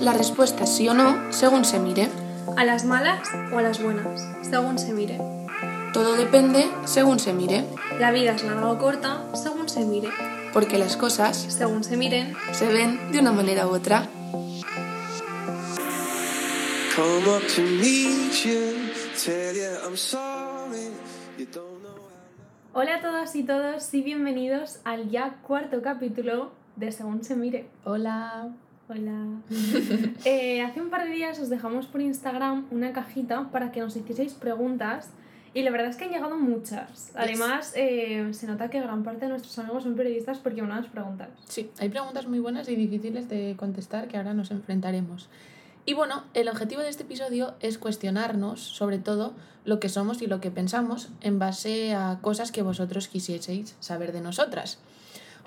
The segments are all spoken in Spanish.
La respuesta es sí o no, según se mire. ¿A las malas o a las buenas? Según se mire. Todo depende según se mire, La vida es larga o corta, según se mire. porque las cosas Según se miren, se ven de una manera u otra. Hola a todas y todos y bienvenidos al ya cuarto capítulo de Según se mire. Hola. Hola. Eh, hace un par de días os dejamos por Instagram una cajita para que nos hicieseis preguntas y la verdad es que han llegado muchas. Además, eh, se nota que gran parte de nuestros amigos son periodistas porque mandan preguntas. Sí, hay preguntas muy buenas y difíciles de contestar que ahora nos enfrentaremos. Y bueno, el objetivo de este episodio es cuestionarnos sobre todo lo que somos y lo que pensamos en base a cosas que vosotros quisieseis saber de nosotras.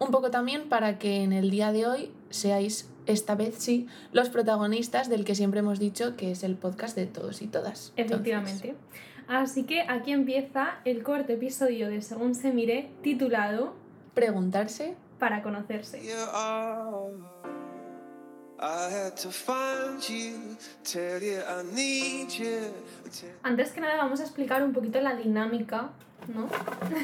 Un poco también para que en el día de hoy seáis, esta vez sí, los protagonistas del que siempre hemos dicho que es el podcast de todos y todas. Entonces, Efectivamente. Así que aquí empieza el corto episodio de Según se mire titulado preguntarse Para conocerse. Antes que nada vamos a explicar un poquito la dinámica, ¿no?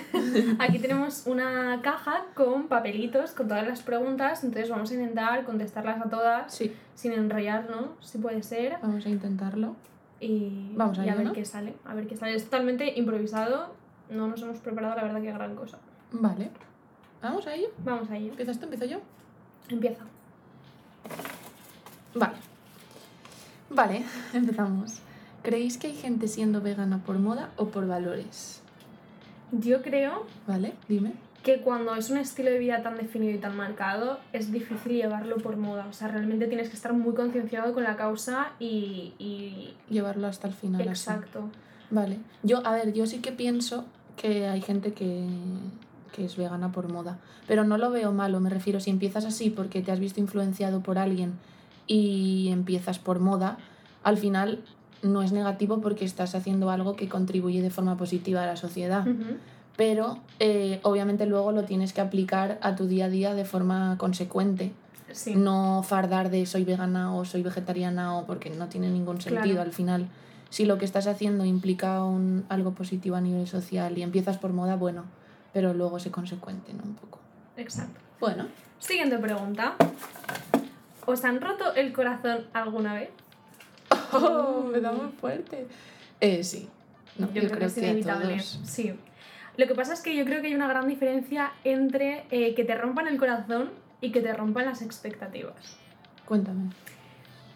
Aquí tenemos una caja con papelitos, con todas las preguntas, entonces vamos a intentar contestarlas a todas sí, sin enrollarnos, si puede ser, vamos a intentarlo. y, Vamos a y a ver ¿no? qué sale. A ver qué sale. Es totalmente improvisado, no nos hemos preparado la verdad que gran cosa. Vale. Vamos a ello. Vamos a ello. ¿Empiezas tú? ¿Empiezo yo? Empieza. Vale. Vale, empezamos. ¿Creéis que hay gente siendo vegana por moda o por valores? Yo creo Vale, dime. que cuando es un estilo de vida tan definido y tan marcado, es difícil llevarlo por moda. O sea, realmente tienes que estar muy concienciado con la causa y... y... Llevarlo hasta el final. así. Exacto. Vale. Yo, a ver, yo sí que pienso que hay gente que, que es vegana por moda. Pero no lo veo malo, me refiero, si empiezas así porque te has visto influenciado por alguien y empiezas por moda, al final no es negativo porque estás haciendo algo que contribuye de forma positiva a la sociedad. Pero eh, obviamente luego lo tienes que aplicar a tu día a día de forma consecuente. Sí. No fardar de soy vegana o soy vegetariana o porque no tiene ningún sentido Claro. al final. Si lo que estás haciendo implica un, algo positivo a nivel social y empiezas por moda, bueno, pero luego sé consecuente, ¿no? Un poco. Exacto. Bueno, Siguiente pregunta. ¿Os han roto el corazón alguna vez? Oh, me da muy fuerte. Eh, sí. No, yo, creo, que es inevitable. todos. Sí. Lo que pasa es que yo creo que hay una gran diferencia entre eh, que te rompan el corazón y que te rompan las expectativas. Cuéntame.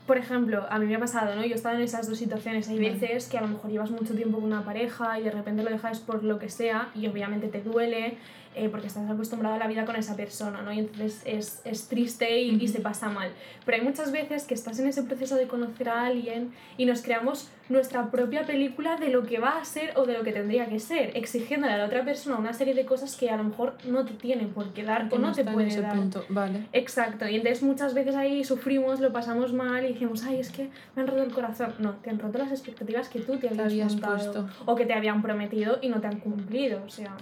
Por ejemplo, a mí me ha pasado, ¿no? Yo he estado en esas dos situaciones. Hay Vale. veces que a lo mejor llevas mucho tiempo con una pareja y de repente lo dejas por lo que sea y obviamente te duele eh, porque estás acostumbrado a la vida con esa persona, ¿no? Y entonces es, es triste y, y se pasa mal. Pero hay muchas veces que estás en ese proceso de conocer a alguien y nos creamos nuestra propia película de lo que va a ser o de lo que tendría que ser, exigiéndole a la otra persona una serie de cosas que a lo mejor no te tienen por qué dar o no te puede ese dar. punto. Vale. Exacto, y entonces muchas veces ahí sufrimos, lo pasamos mal y decimos, ay, es que me han roto el corazón. No, te han roto las expectativas que tú te habías, habías montado puesto. o que te habían prometido y no te han cumplido. O sea,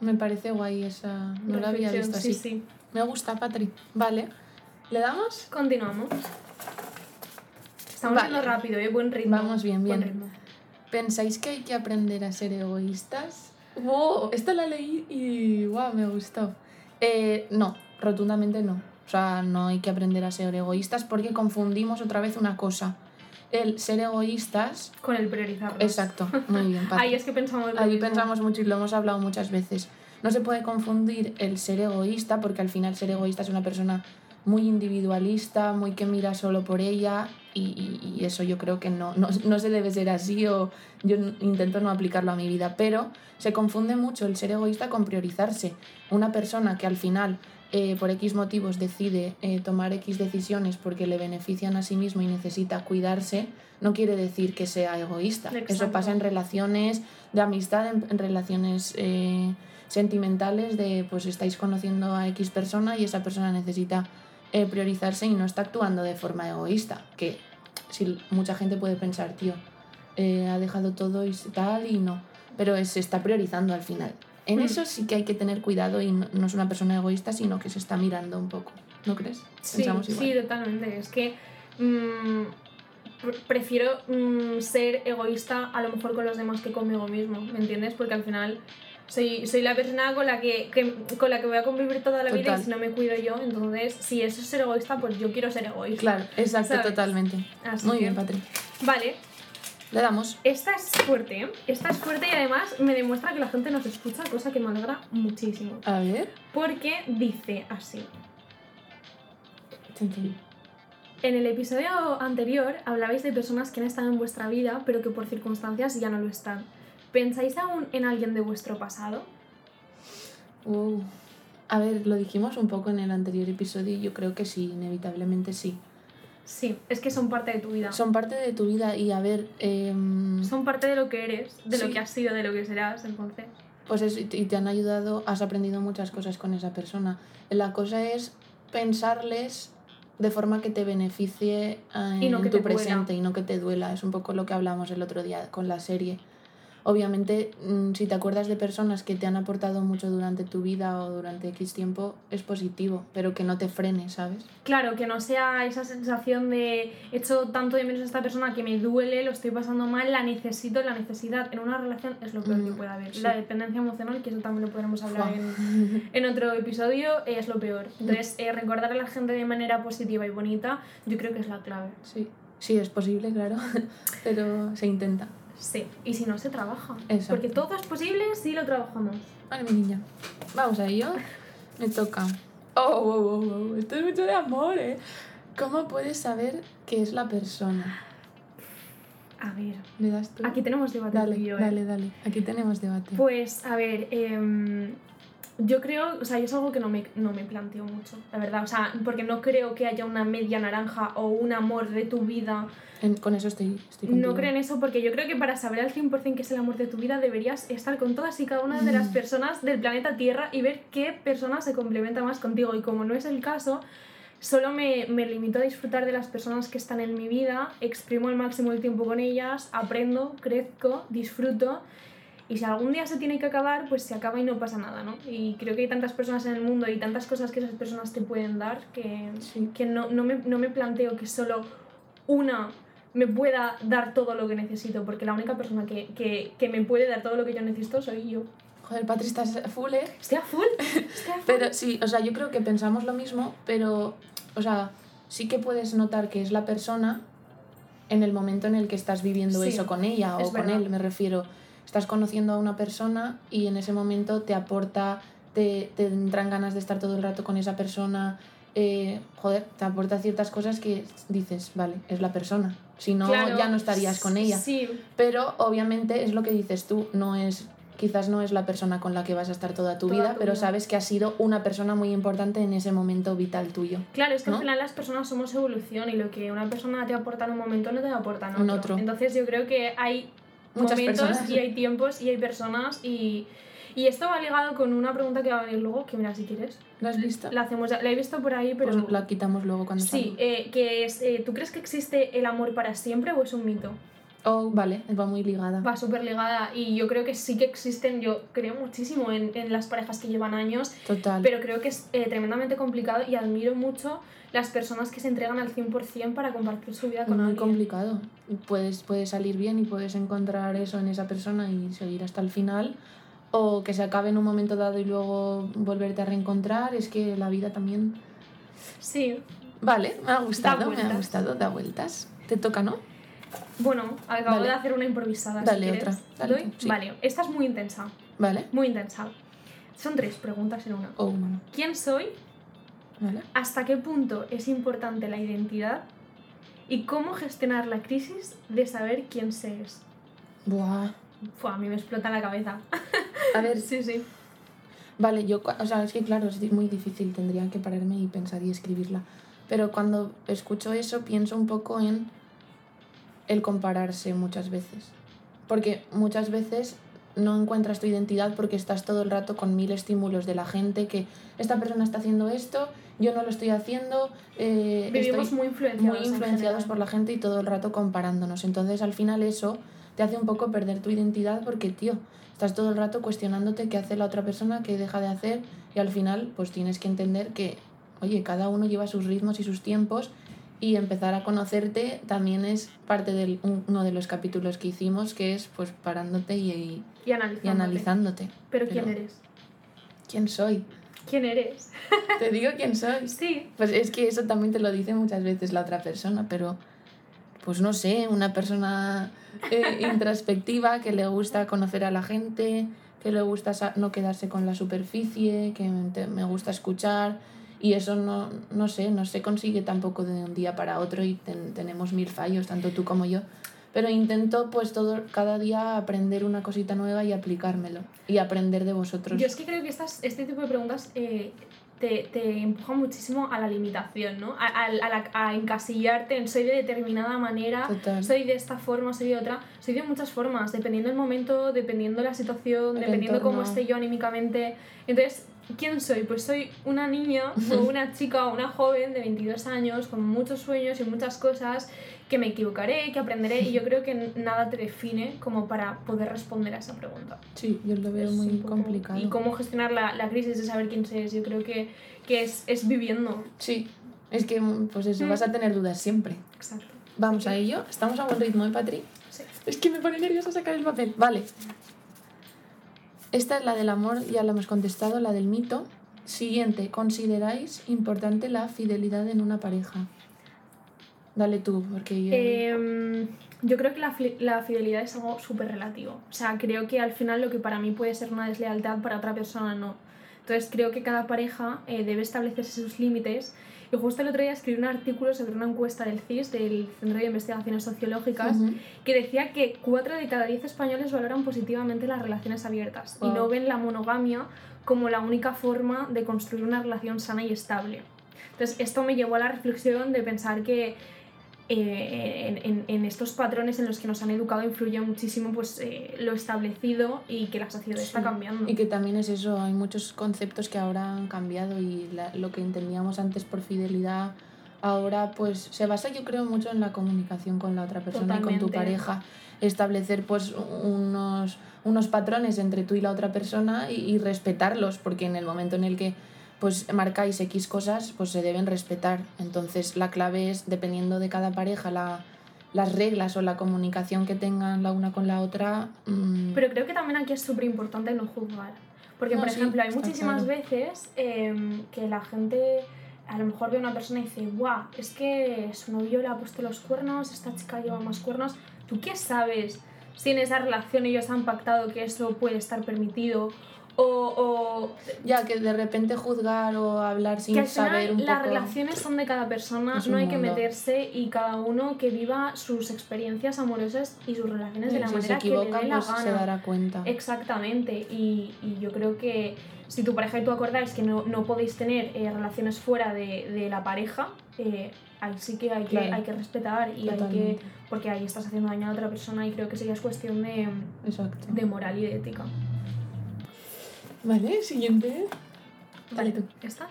Me parece guay esa. No la había visto sí, así. Sí, Me gusta, Patri. Vale. ¿Le damos? Continuamos. Estamos Vale. yendo rápido, ¿eh? Buen ritmo. Vamos bien, buen bien. ritmo. ¿Pensáis que hay que aprender a ser egoístas? ¡Wow! Esta la leí y ¡wow! Me gustó. Eh, no, rotundamente no. O sea, no hay que aprender a ser egoístas porque confundimos otra vez una cosa. El ser egoístas. Con el priorizarlos. Exacto, muy bien. Ahí es que pensamos Ahí pensamos mucho y lo hemos hablado muchas veces. No se puede confundir el ser egoísta, porque al final ser egoísta es una persona muy individualista, muy que mira solo por ella, y, y- y eso yo creo que no, no, no se debe ser así, o yo intento no aplicarlo a mi vida, pero se confunde mucho el ser egoísta con priorizarse. Una persona que al final, eh, por X motivos, decide eh, tomar X decisiones porque le benefician a sí mismo y necesita cuidarse, no quiere decir que sea egoísta. Eso Exacto. pasa en relaciones de amistad, en, en relaciones eh, sentimentales, de pues estáis conociendo a X persona y esa persona necesita eh, priorizarse y no está actuando de forma egoísta. Que si mucha gente puede pensar, tío, eh, ha dejado todo y tal y no, pero se está priorizando al final. En Mm. eso sí que hay que tener cuidado y no, no es una persona egoísta, sino que se está mirando un poco. ¿no crees? Sí, Pensamos sí, totalmente. Es que mm, pr- prefiero mm, ser egoísta a lo mejor con los demás que conmigo mismo, ¿me entiendes? Porque al final soy, soy la persona con la que, que- con la que voy a convivir toda la vida y si no me cuido yo, entonces si eso es ser egoísta, pues yo quiero ser egoísta. Claro, exacto, ¿Sabes? totalmente. Así Muy bien, Patri. Vale, Le damos. esta es fuerte, ¿eh? Esta es fuerte y además me demuestra que la gente nos escucha, cosa que me alegra muchísimo. A ver. Porque dice así. En el episodio anterior hablabais de personas que han estado en vuestra vida, pero que por circunstancias ya no lo están. ¿Pensáis aún en alguien de vuestro pasado? Uh. A ver, lo dijimos un poco en el anterior episodio y yo creo que sí, inevitablemente sí. Sí, es que son parte de tu vida. Son parte de tu vida y a ver, em, Son parte de lo que eres, de lo que has sido, de lo que serás, entonces. pues eso, y te han ayudado, has aprendido muchas cosas con esa persona. La cosa es pensarles de forma que te beneficie eh, no en tu duela. presente y no que te duela. Es un poco lo que hablamos el otro día con la serie. Obviamente, mm, si te acuerdas de personas que te han aportado mucho durante tu vida o durante X tiempo, es positivo, pero que no te frene, ¿sabes? Claro, que no sea esa sensación de he hecho tanto de menos a esta persona que me duele, lo estoy pasando mal, la necesito, la necesidad en una relación es lo peor que Mm, puede haber. sí. La dependencia emocional, que eso también lo podremos hablar en, en otro episodio, es lo peor. Entonces, eh, recordar a la gente de manera positiva y bonita, yo creo que es la clave. Sí, sí, es posible, claro, pero se intenta. Sí, y si no, se trabaja. Porque todo es posible si lo trabajamos. Vale, mi niña. Vamos a ello. Me toca. Oh, oh, oh, oh, Esto es mucho de amor, ¿eh? ¿Cómo puedes saber qué es la persona? A ver, ¿Le das tú? aquí tenemos debate Dale, ¿eh? dale, dale. Aquí tenemos debate. Pues, a ver, em, yo creo, o sea, es algo que no me, no me planteo mucho, la verdad. O sea, porque no creo que haya una media naranja o un amor de tu vida. En- con eso estoy, estoy. No creo en eso porque yo creo que para saber al 100% qué es el amor de tu vida deberías estar con todas y cada una de Mm. las personas del planeta Tierra y ver qué persona se complementa más contigo. Y como no es el caso, solo me, me limito a disfrutar de las personas que están en mi vida, exprimo al máximo el tiempo con ellas, aprendo, crezco, disfruto. Y si algún día se tiene que acabar, pues se acaba y no pasa nada, ¿no? Y creo que hay tantas personas en el mundo y tantas cosas que esas personas te pueden dar que, Sí. que no, no, me, no me planteo que solo una me pueda dar todo lo que necesito, porque la única persona que, que, que me puede dar todo lo que yo necesito soy yo. Joder, Patri, estás full, ¿eh? Estoy a full, estoy a full. Pero sí, o sea, yo creo que pensamos lo mismo, pero, o sea, sí que puedes notar que es la persona en el momento en el que estás viviendo Sí, eso con ella o es con verdad. él, me refiero. Estás conociendo a una persona y en ese momento te aporta, te, te entran ganas de estar todo el rato con esa persona, eh, joder, te aporta ciertas cosas que dices, vale, es la persona. Si no, Claro, ya no estarías con ella. Sí, Pero obviamente es lo que dices tú, no es quizás no es la persona con la que vas a estar toda tu Toda vida, tu pero vida. sabes que ha sido una persona muy importante en ese momento vital tuyo. claro, es que ¿No? al final las personas somos evolución y lo que una persona te aporta en un momento no te aporta en otro. En otro. Entonces yo creo que hay Muchas momentos personas. y hay tiempos y hay personas y, y esto va ligado con una pregunta que va a venir luego, que mira si quieres. ¿Lo has visto? La hacemos la he visto por ahí, pero... Pues la quitamos luego cuando Sí, eh, que es, eh, ¿tú crees que existe el amor para siempre o es un mito? Oh, vale, va muy ligada. Va súper ligada y yo creo que sí que existen, yo creo muchísimo en, en las parejas que llevan años, Total. pero creo que es eh, tremendamente complicado y admiro mucho las personas que se entregan al 100% para compartir su vida con muy alguien. complicado. Puedes, puedes salir bien y puedes encontrar eso en esa persona y seguir hasta el final. O que se acabe en un momento dado y luego volverte a reencontrar. Es que la vida también. Sí, Vale, me ha gustado, me ha gustado, da vueltas. Te toca, ¿no? bueno, acabo Dale. de hacer una improvisada. si Dale, quieres. otra. Dale ¿Doy? sí. Vale, esta es muy intensa, Vale. muy intensa. Son tres preguntas en una. Oh. ¿Quién soy? Vale. ¿Hasta qué punto es importante la identidad? ¿Y cómo gestionar la crisis de saber quién se es? Buah. Fua, a mí me explota la cabeza. A ver, Sí, sí. Vale, yo, o sea, es que claro, es muy difícil, tendría que pararme y pensar y escribirla. Pero cuando escucho eso, pienso un poco en el compararse muchas veces. Porque muchas veces no encuentras tu identidad porque estás todo el rato con mil estímulos de la gente que esta persona está haciendo esto, yo no lo estoy haciendo, eh, Vivimos muy influenciados. muy en influenciados por la gente y todo el rato comparándonos. Entonces al final eso te hace un poco perder tu identidad porque, tío, estás todo el rato cuestionándote qué hace la otra persona, qué deja de hacer y al final pues tienes que entender que oye, cada uno lleva sus ritmos y sus tiempos y empezar a conocerte también es parte de uno de los capítulos que hicimos, que es pues parándote y, y, analizándote. analizándote. Pero, ¿quién eres? ¿Quién soy? ¿Quién eres? Te digo quién soy. Sí. Pues es que eso también te lo dice muchas veces la otra persona, pero pues no sé, una persona eh, introspectiva que le gusta conocer a la gente, que le gusta no quedarse con la superficie, que me gusta escuchar y eso no, no sé, no se consigue tampoco de un día para otro y tenemos mil fallos, tanto tú como yo. Pero intento pues todo, cada día aprender una cosita nueva y aplicármelo y aprender de vosotros. Yo es que creo que estas, este tipo de preguntas eh, te, te empuja muchísimo a la limitación, ¿no? A, a, a, encasillarte en soy de determinada manera, soy de esta forma, soy de otra. Soy de muchas formas, dependiendo del momento, dependiendo de la situación, dependiendo cómo esté yo anímicamente. Entonces, ¿quién soy? Pues soy una niña o una chica o una joven de 22 años con muchos sueños y muchas cosas que me equivocaré, que aprenderé y yo creo que nada te define como para poder responder a esa pregunta. Sí, yo lo veo muy complicado. Y cómo gestionar la, la, crisis de saber quién eres, yo creo que, que es, es, viviendo. Sí, es que pues eso, mm. vas a tener dudas siempre. Exacto. Vamos a ello, estamos a buen ritmo, ¿eh, Patri? Sí. Es que me pone nerviosa sacar el papel. Vale. Esta es la del amor, ya la hemos contestado, la del mito. Siguiente, ¿consideráis importante la fidelidad en una pareja? Dale tú, porque yo... Em, yo creo que la, la fidelidad es algo súper relativo. O sea, creo que al final lo que para mí puede ser una deslealtad, para otra persona no. Entonces creo que cada pareja eh, debe establecerse sus límites. Y justo el otro día escribí un artículo sobre una encuesta del CIS, del Centro de Investigaciones Sociológicas, que decía que 4 de cada 10 españoles valoran positivamente las relaciones abiertas y no ven la monogamia como la única forma de construir una relación sana y estable. Entonces esto me llevó a la reflexión de pensar que eh, en, en, estos patrones en los que nos han educado influye muchísimo pues, eh, lo establecido y que la sociedad está cambiando. Y que también es eso, hay muchos conceptos que ahora han cambiado y lo que entendíamos antes por fidelidad ahora pues se basa yo creo mucho en la comunicación con la otra persona y con tu pareja establecer pues unos, unos patrones entre tú y la otra persona y, y respetarlos porque en el momento en el que pues marcáis X cosas, pues se deben respetar. Entonces la clave es, dependiendo de cada pareja, la, las reglas o la comunicación que tengan la una con la otra. Mm, Pero creo que también aquí es súper importante no juzgar. Porque, por ejemplo, hay muchísimas veces em, que la gente a lo mejor ve a una persona y dice, guau, es que su novio le ha puesto los cuernos, esta chica lleva más cuernos. ¿Tú qué sabes si en esa relación ellos han pactado que eso puede estar permitido? O, o, ya que de repente juzgar o hablar sin que saber un las relaciones son de cada persona no hay que meterse y cada uno que viva sus experiencias amorosas y sus relaciones de la manera que le dé la pues se dará cuenta. Exactamente y, y, yo creo que si tu pareja y tú acordáis que no, no podéis tener eh, relaciones fuera de, de la pareja eh, ahí sí que hay que, hay que respetar y hay que porque ahí estás haciendo daño a otra persona y creo que sería es cuestión de, de moral y de ética Vale, siguiente. Vale, tú. ¿Está?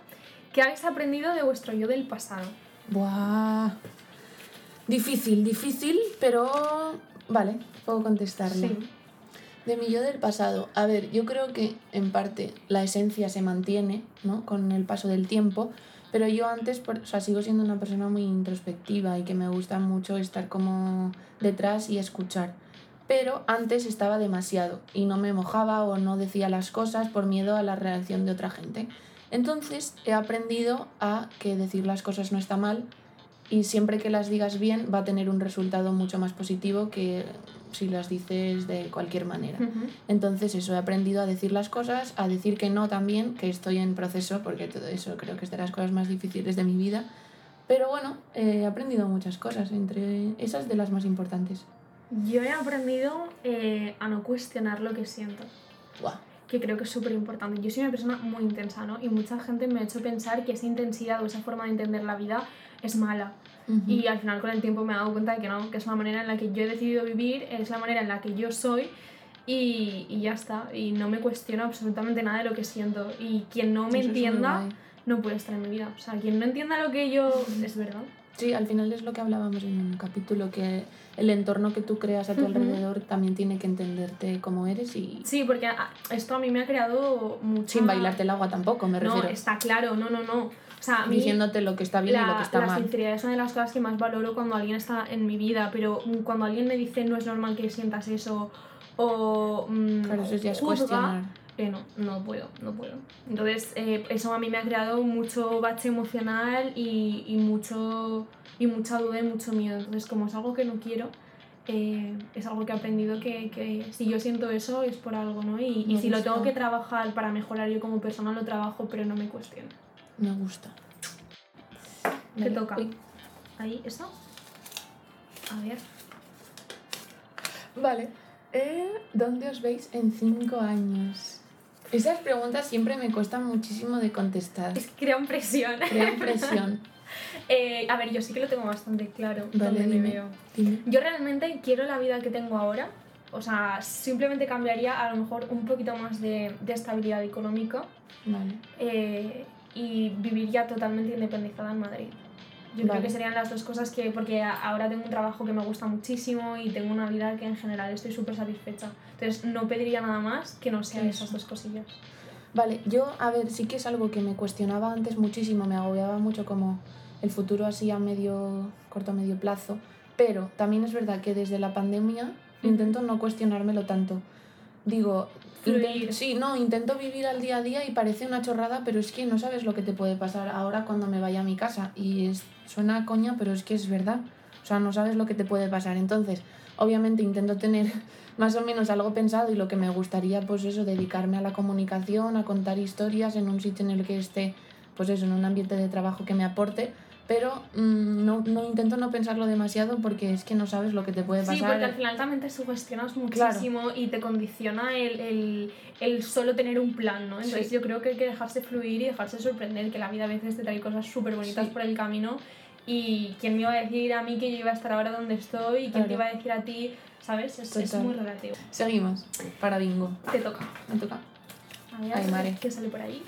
¿Qué habéis aprendido de vuestro yo del pasado? Buah. Difícil, difícil, pero vale, puedo contestarle. Sí. De mi yo del pasado. A ver, yo creo que en parte la esencia se mantiene, ¿no? Con el paso del tiempo, pero yo antes, o sea, sigo siendo una persona muy introspectiva y que me gusta mucho estar como detrás y escuchar pero antes estaba demasiado y no me mojaba o no decía las cosas por miedo a la reacción de otra gente. Entonces he aprendido a que decir las cosas no está mal y siempre que las digas bien va a tener un resultado mucho más positivo que si las dices de cualquier manera. Entonces eso, he aprendido a decir las cosas, a decir que no también, que estoy en proceso, porque todo eso creo que es de las cosas más difíciles de mi vida. Pero bueno, he aprendido muchas cosas, entre esas de las más importantes. Yo he aprendido eh, a no cuestionar lo que siento. Que creo que es súper importante. Yo soy una persona muy intensa, ¿no? Y mucha gente me ha hecho pensar que esa intensidad o esa forma de entender la vida es mala. Y al final con el tiempo me he dado cuenta de que no, que es la manera en la que yo he decidido vivir, es la manera en la que yo soy y, y ya está. Y no me cuestiono absolutamente nada de lo que siento. Y quien no me entienda no puede estar en mi vida. O sea, quien no entienda lo que yo... es verdad. Sí, al final es lo que hablábamos en un capítulo, que el entorno que tú creas a tu alrededor también tiene que entenderte como eres y... Sí, porque esto a mí me ha creado mucho... Sin bailarte el agua tampoco, me refiero. No, está claro, no, no, no. O sea, diciéndote lo que está bien y lo la, que está la mal. sinceridad es una de las cosas que más valoro cuando alguien está en mi vida, pero cuando alguien me dice no es normal que sientas eso o mm, Claro, eso ya es juzga, cuestionar. eh, no, no puedo, no puedo. Entonces, eh, eso a mí me ha creado mucho bache emocional y, y, mucho, y mucha duda y mucho miedo. Entonces, como es algo que no quiero, eh, es algo que he aprendido que, que si yo siento eso es por algo, ¿no? Y, y si lo tengo que trabajar para mejorar yo como persona, lo trabajo, pero no me cuestiono. Me gusta. Te Vale. toca. Uy. Ahí, ¿eso? A ver. Vale. Eh, ¿Dónde os veis en cinco años? Esas preguntas siempre me cuestan muchísimo de contestar. Es que crean presión. Crean presión. Eh, a ver, yo sí que lo tengo bastante claro. Vale, dónde me dime. veo. Dime. Yo realmente quiero la vida que tengo ahora. O sea, simplemente cambiaría a lo mejor un poquito más de, de estabilidad económica Vale. eh, y viviría totalmente independizada en Madrid. Yo creo Vale. que serían las dos cosas que, porque ahora tengo un trabajo que me gusta muchísimo y tengo una vida que en general estoy súper satisfecha. Entonces no pediría nada más que no sean esas dos cosillas. Vale, yo, a ver, sí que es algo que me cuestionaba antes muchísimo, me agobiaba mucho como el futuro así a medio, corto medio plazo, pero también es verdad que desde la pandemia intento no cuestionármelo tanto. Digo, Fluir. sí, no, intento vivir al día a día y parece una chorrada, pero es que no sabes lo que te puede pasar ahora cuando me vaya a mi casa. Y es, suena a coña, pero es que es verdad. O sea, no sabes lo que te puede pasar. Entonces, obviamente intento tener más o menos algo pensado y lo que me gustaría, pues eso, dedicarme a la comunicación, a contar historias en un sitio en el que esté, pues eso, en un ambiente de trabajo que me aporte. Pero mm, no, no intento no pensarlo demasiado porque es que no sabes lo que te puede pasar. Sí, porque al final también te sugestionas muchísimo y te condiciona el, el, el solo tener un plan, ¿no? Entonces Sí. yo creo que hay que dejarse fluir y dejarse sorprender, que la vida a veces te trae cosas súper bonitas Sí. por el camino y quién me iba a decir a mí que yo iba a estar ahora donde estoy y quién te iba a decir a ti, ¿sabes? Es, es muy relativo. Seguimos. Para bingo. Te toca. Me toca. A ver, Ay, Mare. ¿qué sale por ahí?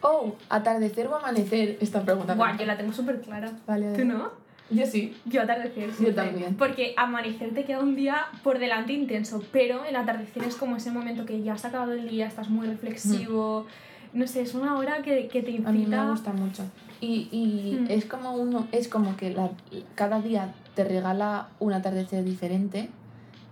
Oh, atardecer o amanecer. Esta pregunta. encanta. yo la tengo súper clara. Vale, ¿Tú no? Yo sí. Yo atardecer. siempre. también. Porque amanecer te queda un día por delante intenso, pero el atardecer es como ese momento que ya has acabado el día, estás muy reflexivo. No sé, es una hora que, que te incita. A mí me gusta mucho. Y, y Mm. es como uno, es como que la, cada día te regala un atardecer diferente,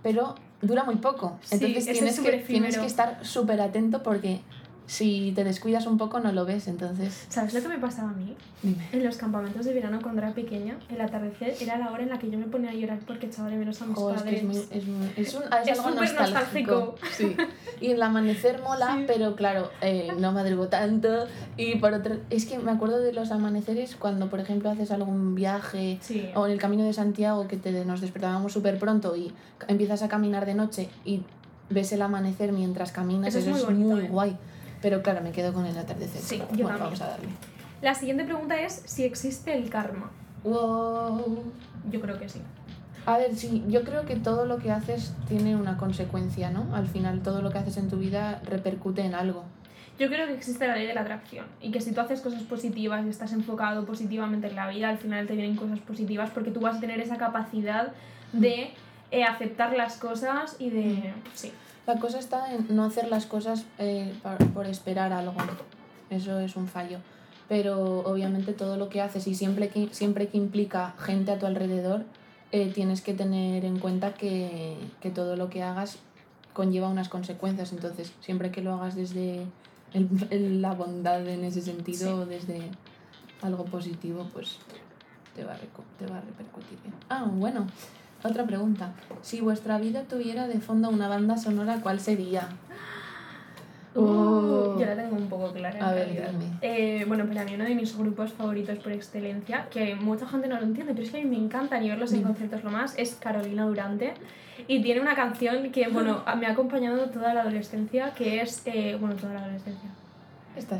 pero dura muy poco. Entonces tienes, que, tienes que estar súper atento porque si te descuidas un poco no lo ves. Entonces, ¿Sabes lo que me pasaba a mí? dime. En los campamentos de verano cuando era pequeña, el atardecer era la hora en la que yo me ponía a llorar porque echaba de menos a mis Jo, es que padres. es, muy, es, muy- es, un, es Es algo súper nostálgico. Sí. Y el amanecer mola, Sí. pero claro, eh, no madrugo tanto. Y por otro, es que me acuerdo de los amaneceres cuando, por ejemplo, haces algún viaje Sí. o en el camino de Santiago que te, nos despertábamos súper pronto y empiezas a caminar de noche y ves el amanecer mientras caminas, Eso eso, es muy muy, bonito, ¿eh? guay. Pero claro, me quedo con el atardecer. Sí, Bueno, yo también. vamos a darle. La siguiente pregunta es si existe el karma. Wow. Yo creo que sí. A ver, sí, yo creo que todo lo que haces tiene una consecuencia, ¿no? Al final, todo lo que haces en tu vida repercute en algo. Yo creo que existe la ley de la atracción y que si tú haces cosas positivas y estás enfocado positivamente en la vida, al final te vienen cosas positivas porque tú vas a tener esa capacidad de eh, aceptar las cosas y de... Sí, La cosa está en no hacer las cosas eh, por, por esperar algo. Eso es un fallo. Pero obviamente todo lo que haces y siempre que, siempre que implica gente a tu alrededor, eh, tienes que tener en cuenta que, que todo lo que hagas conlleva unas consecuencias. Entonces, siempre que lo hagas desde el- el- la bondad en ese sentido, desde algo positivo, pues te va, a te va a repercutir bien. Ah, bueno, otra pregunta. Si vuestra vida tuviera de fondo una banda sonora, ¿cuál sería? Oh. yo la tengo un poco clara. en A ver, dime. Eh, bueno, para mí uno de mis grupos favoritos por excelencia, que mucha gente no lo entiende, pero es que a mí me encanta ni verlos en conciertos lo más, es Carolina Durante. Y tiene una canción que, bueno, me ha acompañado toda la adolescencia, que es, eh, bueno, toda la adolescencia.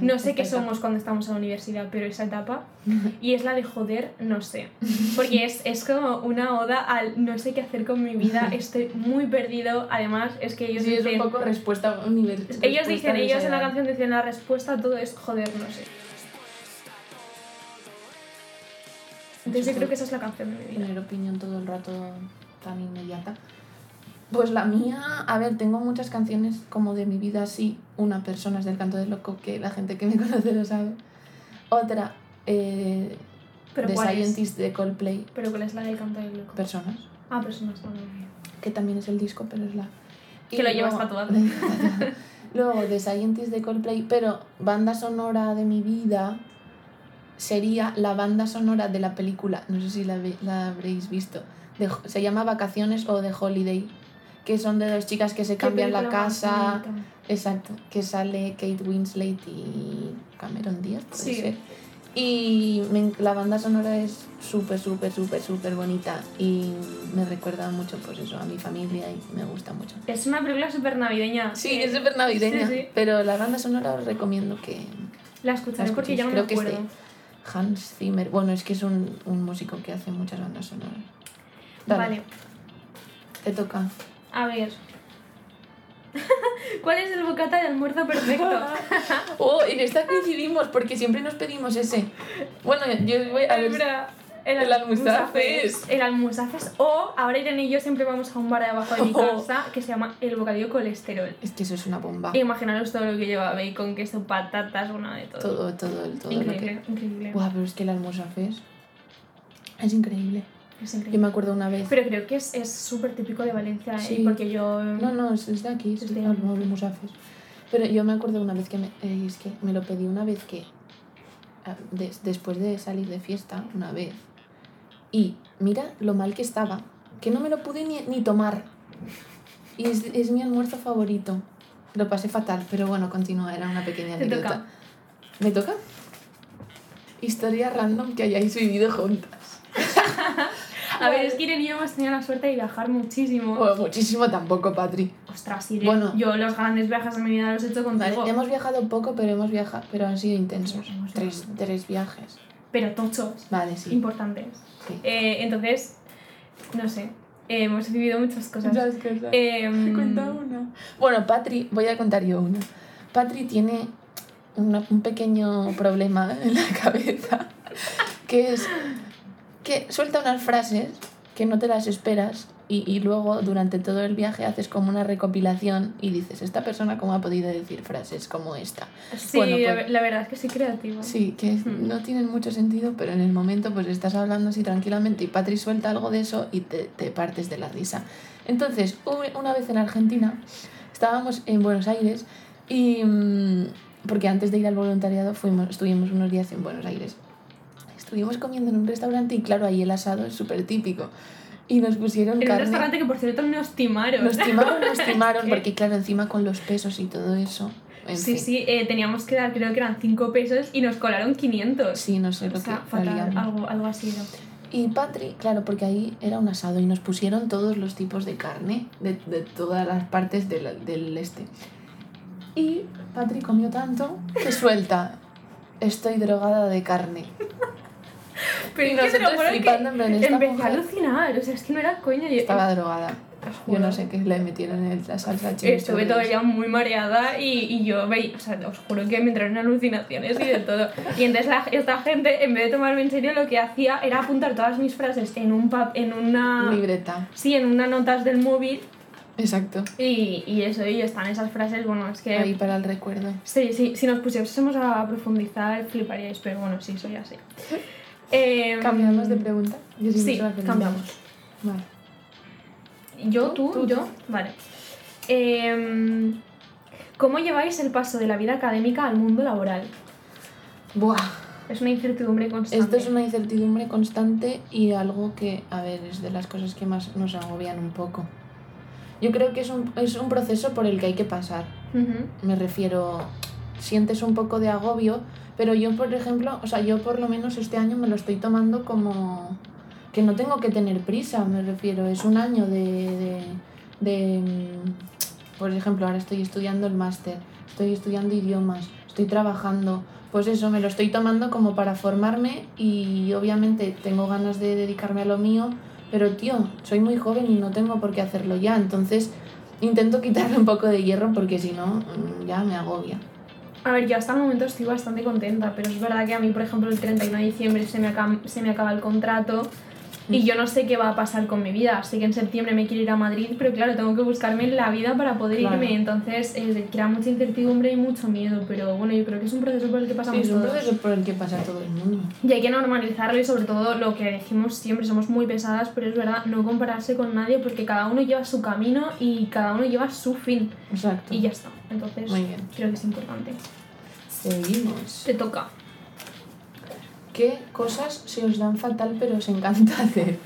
No sé qué etapa. somos cuando estamos en la universidad, pero esa etapa. Y es la de joder, no sé. Porque es, es como una oda al no sé qué hacer con mi vida, estoy muy perdido. Además, es que ellos Sí, es un dicen. poco respuesta universal. ellos dicen, ellos en la canción dicen la respuesta a todo es joder, no sé. Entonces yo creo que esa es la canción de mi vida. Tener opinión todo el rato tan inmediata. Pues la mía, a ver, tengo muchas canciones como de mi vida así. Una persona es del canto del loco, que la gente que me conoce lo sabe. Otra, eh, ¿Pero The cuál es? Scientist de Coldplay, ¿Pero cuál es la del canto del loco? Personas, Ah, personas también. que también es el disco, pero es la... Que lo llevas tatuado. luego The Scientist de Coldplay, pero banda sonora de mi vida sería la banda sonora de la película, no sé si la, la habréis visto, de se llama Vacaciones o The Holiday, que son de dos chicas que se cambian la casa. Exacto, que sale Kate Winslet y Cameron Díaz, puede Sí. ser. Y me la banda sonora es súper, súper, súper, súper bonita y me recuerda mucho, pues eso, a mi familia y me gusta mucho. Es una película súper navideña. Sí, Eh, es súper navideña, sí, sí. pero la banda sonora os recomiendo que La escucharé porque ya no Creo me que acuerdo. de Hans Zimmer. Bueno, es que es un, un músico que hace muchas bandas sonoras. Dale, Vale, Te toca. A ver. ¿Cuál es el bocata de almuerzo perfecto? Oh, en esta coincidimos porque siempre nos pedimos ese. Bueno, yo voy a ver. El, el almusafes. El almusafes. O ahora Irene y yo siempre vamos a un bar de abajo de mi Oh. casa que se llama El Bocadillo Colesterol. Es que eso es una bomba. Imaginaros todo lo que lleva bacon, queso, patatas, una de todo. Todo, todo, todo lo increíble, que. increíble. Buah, pero es que el almuerzo-fes es increíble. Yo me acuerdo una vez. Pero creo que es es súper típico de Valencia, ¿eh? Sí. porque yo... No, no, es, es de aquí, es Es de de- almurzafes. Pero yo me acuerdo una vez que me. eh, es que me lo pedí una vez que. ah, des- después de salir de fiesta, una vez. Y mira lo mal que estaba, que no me lo pude ni, ni tomar. Y es, es mi almuerzo favorito. Lo pasé fatal, pero bueno, continúa, era una pequeña anécdota. toca. ¿Me toca? Historia random que hayáis vivido juntas. A ver, es que Irene y yo hemos tenido la suerte de viajar muchísimo. Bueno, muchísimo tampoco, Patri. Ostras, Irene, Bueno. yo los grandes viajes de mi vida los he hecho Vale, contigo. hemos viajado poco, pero hemos viajado, pero han sido intensos. Hemos Tres, viajado. tres viajes. Pero tochos, Vale, sí. importantes. sí. Eh, entonces, no sé, eh, hemos vivido muchas cosas. Em, Cuenta una. Bueno, Patri, voy a contar yo una. Patri tiene una- un pequeño problema en la cabeza, que es que suelta unas frases que no te las esperas y, y luego durante todo el viaje haces como una recopilación y dices, esta persona cómo ha podido decir frases como esta. Sí, Bueno, la pues- la verdad es que soy creativa. Sí, que Mm. no tienen mucho sentido, pero en el momento pues estás hablando así tranquilamente y Patri suelta algo de eso y te, te partes de la risa. Entonces, una vez en Argentina, estábamos en Buenos Aires y... mm, porque antes de ir al voluntariado fuimos, estuvimos unos días en Buenos Aires. Estuvimos comiendo en un restaurante y claro, ahí el asado es súper típico. Y nos pusieron En un carne... restaurante que por cierto nos timaron. Nos timaron, nos timaron, que- porque claro, encima con los pesos y todo eso... En Sí, fin. sí, eh, teníamos que dar, creo que eran 5 pesos y nos colaron 500. Sí, no sé o lo sea, que fatal, algo, algo así era. Y Patri, claro, porque ahí era un asado y nos pusieron todos los tipos de carne de, de todas las partes del, del este. Y Patri comió tanto que suelta, estoy drogada de carne. Pero Y es que te lo juro que empecé a alucinar, o sea, es que no era coña. Yo, Estaba drogada. os Yo no sé qué le metieron en la salsa chimichurri. Estuve día muy mareada y, y yo veía, o sea, os juro que me entraron alucinaciones y de todo. Y entonces la- esta gente, en vez de tomarme en serio, lo que hacía era apuntar todas mis frases en un pap, en una... Libreta. Sí, en unas notas del móvil Exacto. y, y eso, y están esas frases, bueno, es que... Ahí para el recuerdo. Sí, sí, si nos pusiésemos a profundizar fliparíais, pero bueno, sí, soy así. Eh, ¿Cambiamos de pregunta? Yo Sí, cambiamos. Vale. Yo, ¿Tú? tú, Tú, yo. tú. Vale. Em, ¿Cómo lleváis el paso de la vida académica al mundo laboral? Buah. Es una incertidumbre constante. Esto es una incertidumbre constante y algo que, a ver, es de las cosas que más nos agobian un poco. Yo creo que es un, es un proceso por el que hay que pasar. Me refiero, sientes un poco de agobio, pero yo, por ejemplo, o sea, yo por lo menos este año me lo estoy tomando como que no tengo que tener prisa, me refiero, es un año de, de, de, mm, por ejemplo, ahora estoy estudiando el máster, estoy estudiando idiomas, estoy trabajando, pues eso, me lo estoy tomando como para formarme y obviamente tengo ganas de dedicarme a lo mío, pero tío, soy muy joven y no tengo por qué hacerlo ya, entonces intento quitarle un poco de hierro porque si no, mm, ya me agobia. A ver, yo hasta el momento estoy bastante contenta, pero es verdad que a mí, por ejemplo, el 31 de diciembre se me acaba, se me acaba el contrato Y yo no sé qué va a pasar con mi vida. Sé que en septiembre me quiero ir a Madrid, pero claro, tengo que buscarme la vida para poder Claro. irme. Entonces, eh, crea mucha incertidumbre y mucho miedo. Pero bueno, yo creo que es un proceso por el que Sí, pasamos es un todos. proceso por el que pasa todo el mundo. Y hay que normalizarlo y sobre todo lo que decimos siempre, somos muy pesadas, pero es verdad, no compararse con nadie porque cada uno lleva su camino y cada uno lleva su fin. Exacto. Y ya está. Entonces, creo que es importante. Seguimos. Te toca. ¿Qué cosas se os dan fatal pero os encanta hacer?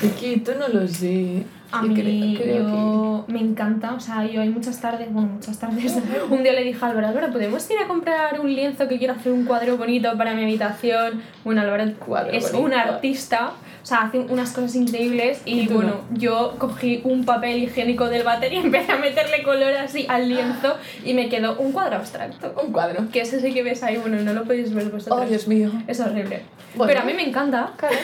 Porque esto no lo sé. A Yo mí, creo- creo yo me encanta, o sea, yo hay muchas tardes, bueno, muchas tardes, un día le dije a Álvaro, Álvaro, ¿podemos ir a comprar un lienzo que quiero hacer un cuadro bonito para mi habitación? Bueno, Álvaro Cuadro es bonito. un artista, o sea, hace unas cosas increíbles y Y bueno, yo cogí un papel higiénico del váter y empecé a meterle color así al lienzo y me quedó un cuadro abstracto. que- Un cuadro. Que es ese que ves ahí, bueno, no lo podéis ver vosotros. Oh, Dios mío. Es horrible. Bueno. Pero a mí me encanta, Claro.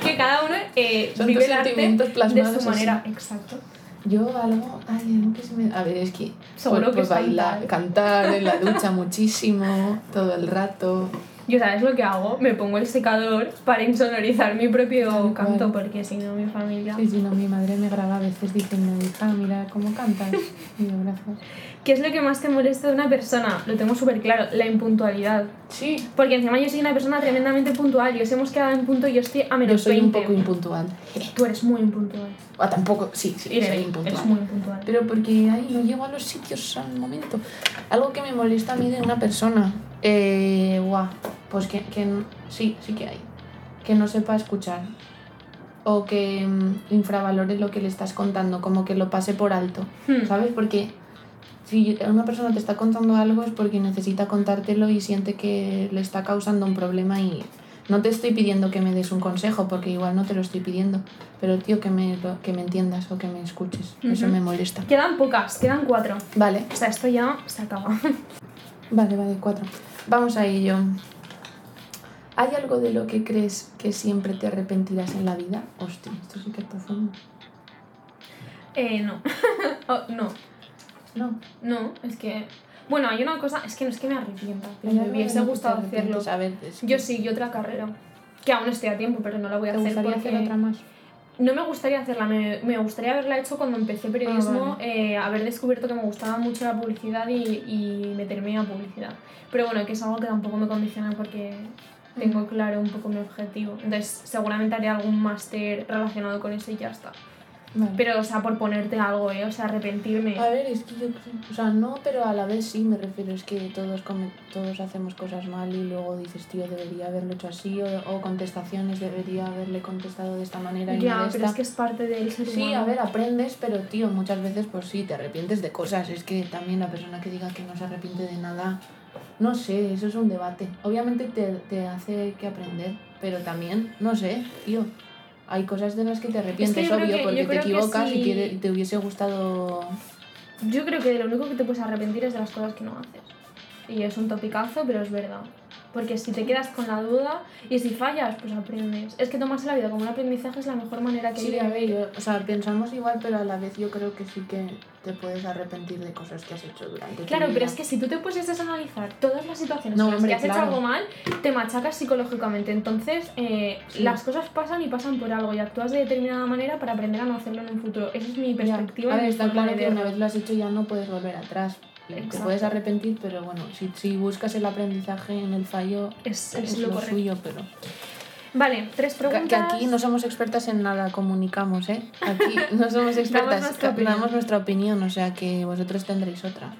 porque cada uno eh, Son vive el arte sentimientos de plasmados su así. manera. Exacto. Yo algo, ay, algo que se me... A ver, es que... Seguro pues, que pues es bailar, cantar en la ducha muchísimo, todo el rato. Yo, ¿sabes lo que hago? Me pongo el secador para insonorizar mi propio canto, cual. porque si no, mi familia. Sí, sí, no, mi madre me graba a veces diciendo, hija, mira cómo cantas. Y yo, gracias. ¿Qué es lo que más te molesta de una persona? Lo tengo súper claro, la impuntualidad. Sí, Porque encima yo soy una persona tremendamente puntual. Y os hemos quedado en punto y yo estoy a yo menos soy un 20. poco impuntual. Tú eres muy impuntual. O tampoco, sí, sí, Irene, soy impuntual. eres muy impuntual. Pero porque ahí no llego a los sitios al momento. Algo que me molesta a mí de una persona. Eh, guau, pues que, que sí, sí que hay. Que no sepa escuchar. O que mm, infravalore lo que le estás contando, como que lo pase por alto. Hmm. ¿Sabes? Porque si una persona te está contando algo es porque necesita contártelo y siente que le está causando un problema y no te estoy pidiendo que me des un consejo porque igual no te lo estoy pidiendo, pero tío que me, que me entiendas o que me escuches, eso Ujú. me molesta. Quedan pocas, quedan cuatro. Vale, O sea, esto ya se acaba. vale, vale, cuatro. Vamos a ello. ¿Hay algo de lo que crees que siempre te arrepentirás en la vida? Hostia, esto sí que es profundo. eh, no. Oh, no. No. No, es que. Bueno, hay una cosa, es que no es que me arrepienta. ¿Hay algo Me hubiese gustado hacerlo. Yo sí, yo otra carrera. Que aún estoy a tiempo, pero no la voy a ¿Te hacer gustaría porque hacer otra más? No me gustaría hacerla, me, me gustaría haberla hecho cuando empecé periodismo, Ah, vale. eh, haber descubierto que me gustaba mucho la publicidad y, y meterme a publicidad. Pero bueno, que es algo que tampoco me condiciona porque tengo claro un poco mi objetivo. Entonces, seguramente haré algún máster relacionado con eso y ya está. Vale. Pero, o sea, por ponerte algo, ¿eh? O sea, arrepentirme. A ver, es que yo o sea, no, pero a la vez sí me refiero, es que todos come- todos hacemos cosas mal y luego dices, tío, debería haberlo hecho así, o, o contestaciones, debería haberle contestado de esta manera y no ya, de pero esta. es que es parte del ser Sí, humano. a ver, aprendes, pero tío, muchas veces pues sí, te arrepientes de cosas. Es que también la persona que diga que no se arrepiente de nada, no sé, eso es un debate. Obviamente te, te hace que aprender, pero también, no sé, tío. Hay cosas de las que te arrepientes, obvio, que- porque te que equivocas y quiere- te hubiese gustado Yo creo que de lo único que te puedes arrepentir es de las cosas que no haces. Y es un topicazo, pero es verdad. Porque si te quedas con la duda y si fallas, pues aprendes. Es que tomarse la vida como un aprendizaje es la mejor manera que hay Sí, a ver, yo- o sea, pensamos igual, pero a la vez yo creo que sí que te puedes arrepentir de cosas que has hecho durante tu Claro, pero vida. es que si tú te pusieses a analizar todas las situaciones No, en las hombre, que has hecho claro. algo mal, te machacas psicológicamente. Entonces, eh, Sí. las cosas pasan y pasan por algo y actúas de determinada manera para aprender a no hacerlo en un futuro. Esa es mi Ya. perspectiva. A y ver, está claro que una vez lo has hecho ya no puedes volver atrás. Y Te Exacto. puedes arrepentir, pero bueno, si, si buscas el aprendizaje en el fallo, Es, es, es lo, suyo, pero... Vale, tres preguntas. que aquí no somos expertas en nada, comunicamos, ¿eh? Aquí no somos expertas, nuestra damos opinión. nuestra opinión, o sea que vosotros tendréis otra.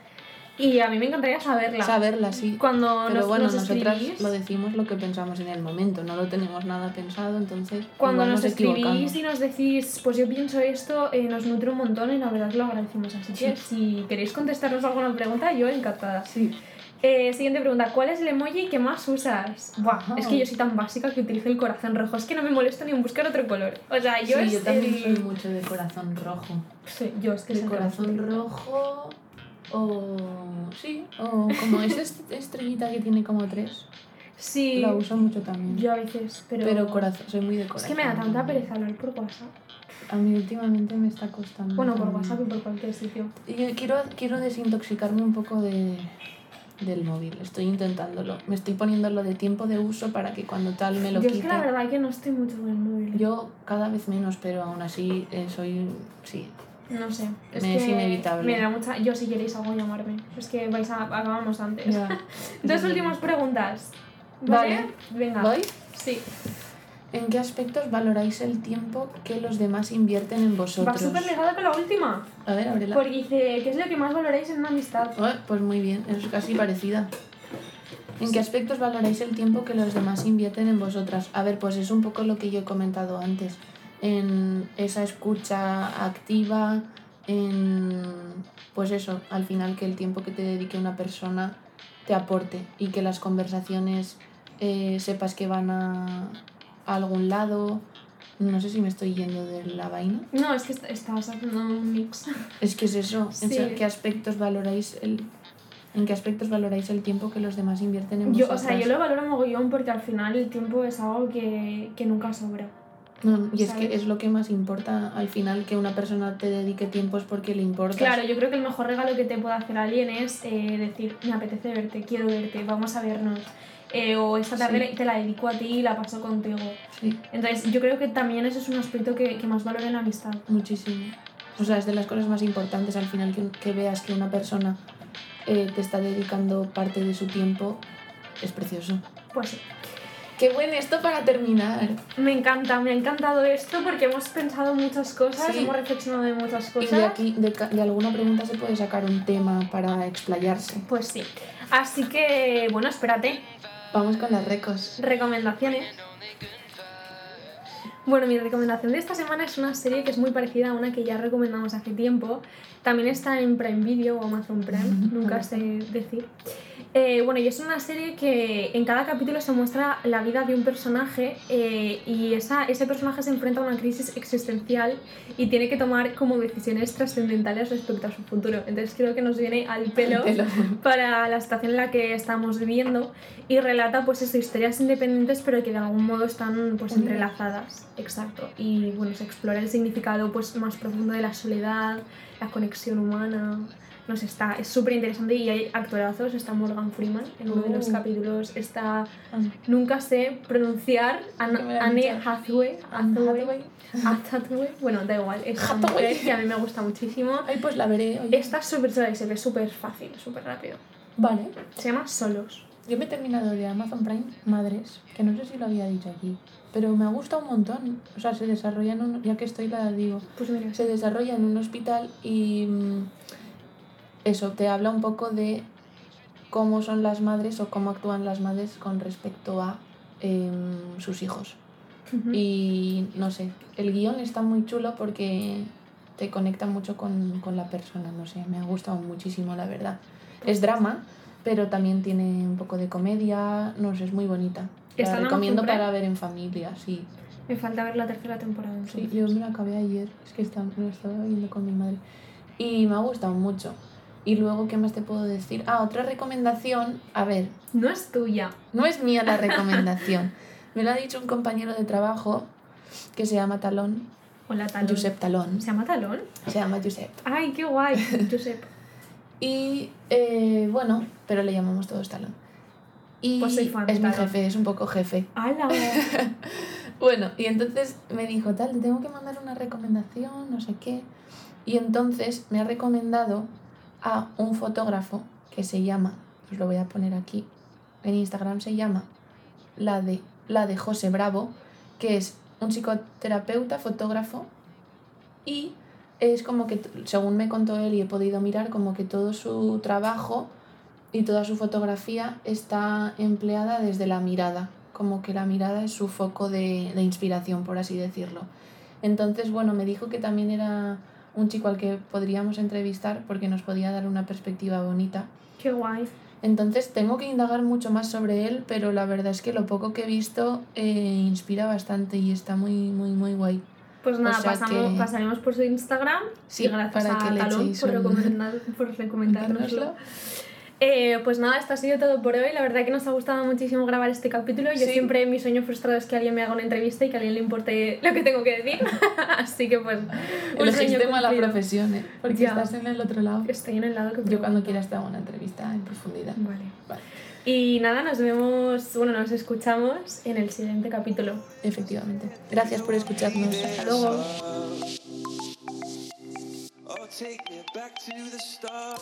Y a mí me encantaría saberla. Saberla, sí. Cuando Pero nos, bueno, nos nosotras escribís, lo decimos lo que pensamos en el momento, no lo tenemos nada pensado, entonces cuando nos escribís y nos decís, pues yo pienso esto, eh, nos nutre un montón y la verdad lo agradecemos. Así que si queréis contestarnos alguna pregunta, yo encantada. Sí. Eh, siguiente pregunta, ¿cuál es el emoji que más usas? Buah, Ajá. es que yo soy tan básica que utilizo el corazón rojo. Es que no me molesto ni en buscar otro color. O sea, yo sí, es yo también el- soy mucho de corazón rojo. Sí, yo es que el corazón rojo o... Sí, o como esa est- estrellita que tiene como tres. Sí, La uso mucho también. yo a veces, pero... Pero corazón, soy muy de Es corazón. que me da tanta pereza hablar por WhatsApp. A mí últimamente me está costando. Bueno, por. WhatsApp y por cualquier sitio. Y yo quiero, quiero desintoxicarme un poco de, del móvil. Estoy intentándolo. Me estoy poniéndolo de tiempo de uso para que cuando tal me lo Yo es que la verdad que no estoy mucho con el móvil. Yo cada vez menos, pero aún así eh, soy. Sí. No sé. Es Me que inevitable. Me da mucha. Yo, si queréis algo, llamarme. Es que vais a. Acabamos antes. Dos últimas preguntas. ¿Vale? Vale. Venga. ¿Voy? Sí. ¿En qué aspectos valoráis el tiempo que los demás invierten en Va vosotros? súper ligada con la última. A ver, ábrela. Porque dice, ¿qué es lo que más valoráis en una amistad? Ah, pues muy bien, es casi parecida. ¿En qué aspectos valoráis el tiempo que los demás invierten en vosotras? A ver, pues es un poco lo que yo he comentado antes. En esa escucha activa, en. Pues eso, al final que el tiempo que te dedique una persona te aporte y que las conversaciones eh, sepas que van a, a algún lado. No sé si me estoy yendo de la vaina. No, es que est- estabas haciendo un mix. Es que es eso. ¿En Sí. qué aspectos valoráis el en qué aspectos valoráis el tiempo que los demás invierten en Yo, o sea, yo lo valoro mogollón porque al final el tiempo es algo que, que nunca sobra. No, y es que es lo que más importa al final que una persona te dedique tiempo es porque le importa. Claro, yo creo que el mejor regalo que te puede hacer alguien es eh, decir, me apetece verte, quiero verte, vamos a vernos. Eh, o esta tarde Sí. te la dedico a ti y la paso contigo. Sí, Entonces, yo creo que también ese es un aspecto que, que más valoro en la amistad. muchísimo. O sea, es de las cosas más importantes al final que, que veas que una persona eh, te está dedicando parte de su tiempo. Es precioso. Pues sí. Qué buen esto para terminar. Me encanta, me ha encantado esto porque hemos pensado muchas cosas, Sí. hemos reflexionado de muchas Y cosas. de aquí, de, de alguna pregunta se puede sacar un tema para explayarse. Pues sí. Así que, bueno, espérate. Vamos con las recos. Recomendaciones. Bueno, mi recomendación de esta semana es una serie que es muy parecida a una que ya recomendamos hace tiempo. También está en Prime Video o Amazon Prime, nunca sé decir. Eh, bueno, y es una serie que en cada capítulo se muestra la vida de un personaje eh, y esa, ese personaje se enfrenta a una crisis existencial y tiene que tomar como decisiones trascendentales respecto a su futuro. Entonces creo que nos viene al pelo Al pelo. para la situación en la que estamos viviendo y relata pues eso, historias independientes pero que de algún modo están pues entrelazadas. Exacto. Y bueno, se explora el significado pues más profundo de la soledad, la conexión humana. No sé, está, es súper interesante y hay actorazos, está Morgan Freeman en uno de los Uh. capítulos, está, nunca sé pronunciar, han Anne. Hathaway, Hathaway, Hathaway, bueno, da igual, es una Hathaway. mujer que a mí me gusta muchísimo. Ay, pues la veré. oye. Está súper chula y se ve súper fácil, súper rápido. Vale. Se llama Solos. Yo me he terminado de Amazon Prime Madres, que no sé si lo había dicho aquí, pero me gusta un montón. O sea, se desarrolla en un... Ya que estoy la digo. Pues mira, Se desarrolla en un hospital y... mm, Eso, te habla un poco de cómo son las madres o cómo actúan las madres con respecto a em, sus hijos. Y no sé, el guion está muy chulo porque te conecta mucho con, con la persona, no sé, me ha gustado muchísimo, la verdad. Es drama, pero también tiene un poco de comedia, no sé, es muy bonita. ¿Está La en recomiendo para ver en familia, sí. me falta ver la tercera temporada. Sí, yo me la acabé ayer, es que está, me la estaba viendo con mi madre. Y me ha gustado mucho. Y luego, ¿qué más te puedo decir? Ah, otra recomendación, a ver, No es tuya. no es mía la recomendación. Me lo ha dicho un compañero de trabajo que se llama Talón, Hola, Talón. Josep Talón. ¿Se llama Talón? Se llama Josep. Ay, qué guay, Josep. Y eh, bueno, pero le llamamos todos Talón. Y Pues soy fan es mi Talón. jefe, es un poco jefe. ¡Hala! Bueno, y entonces me dijo, tal, te tengo que mandar una recomendación, no sé qué. Y entonces me ha recomendado a un fotógrafo que se llama, os lo voy a poner aquí, en Instagram se llama la de, la de José Bravo, que es un psicoterapeuta, fotógrafo, y es como que, según me contó él y he podido mirar, como que todo su trabajo y toda su fotografía está empleada desde la mirada, como que la mirada es su foco de, de inspiración, por así decirlo. Entonces, bueno, me dijo que también era un chico al que podríamos entrevistar porque nos podía dar una perspectiva bonita. ¡Qué guay! Entonces tengo que indagar mucho más sobre él, pero la verdad es que lo poco que he visto eh, inspira bastante y está muy, muy, muy guay. Pues nada, sea pasamos, que- pasaremos por su Instagram. Sí, y gracias para a que le Talón por, recomendar, por recomendárnoslo. Eh, pues nada, esto ha sido todo por hoy. La verdad que nos ha gustado muchísimo grabar este capítulo. Yo Sí. siempre mi sueño frustrado es que alguien me haga una entrevista y que a alguien le importe lo que tengo que decir. Así que pues un Elegiste mala cumplido. profesión, ¿eh? Porque Ya. estás en el otro lado. Estoy en el lado que Yo cuando quieras te hago una entrevista en profundidad. Vale. Vale. Y nada, nos vemos, bueno, nos escuchamos en el siguiente capítulo. Efectivamente. Gracias por escucharnos. Hasta luego. Take me back to the start.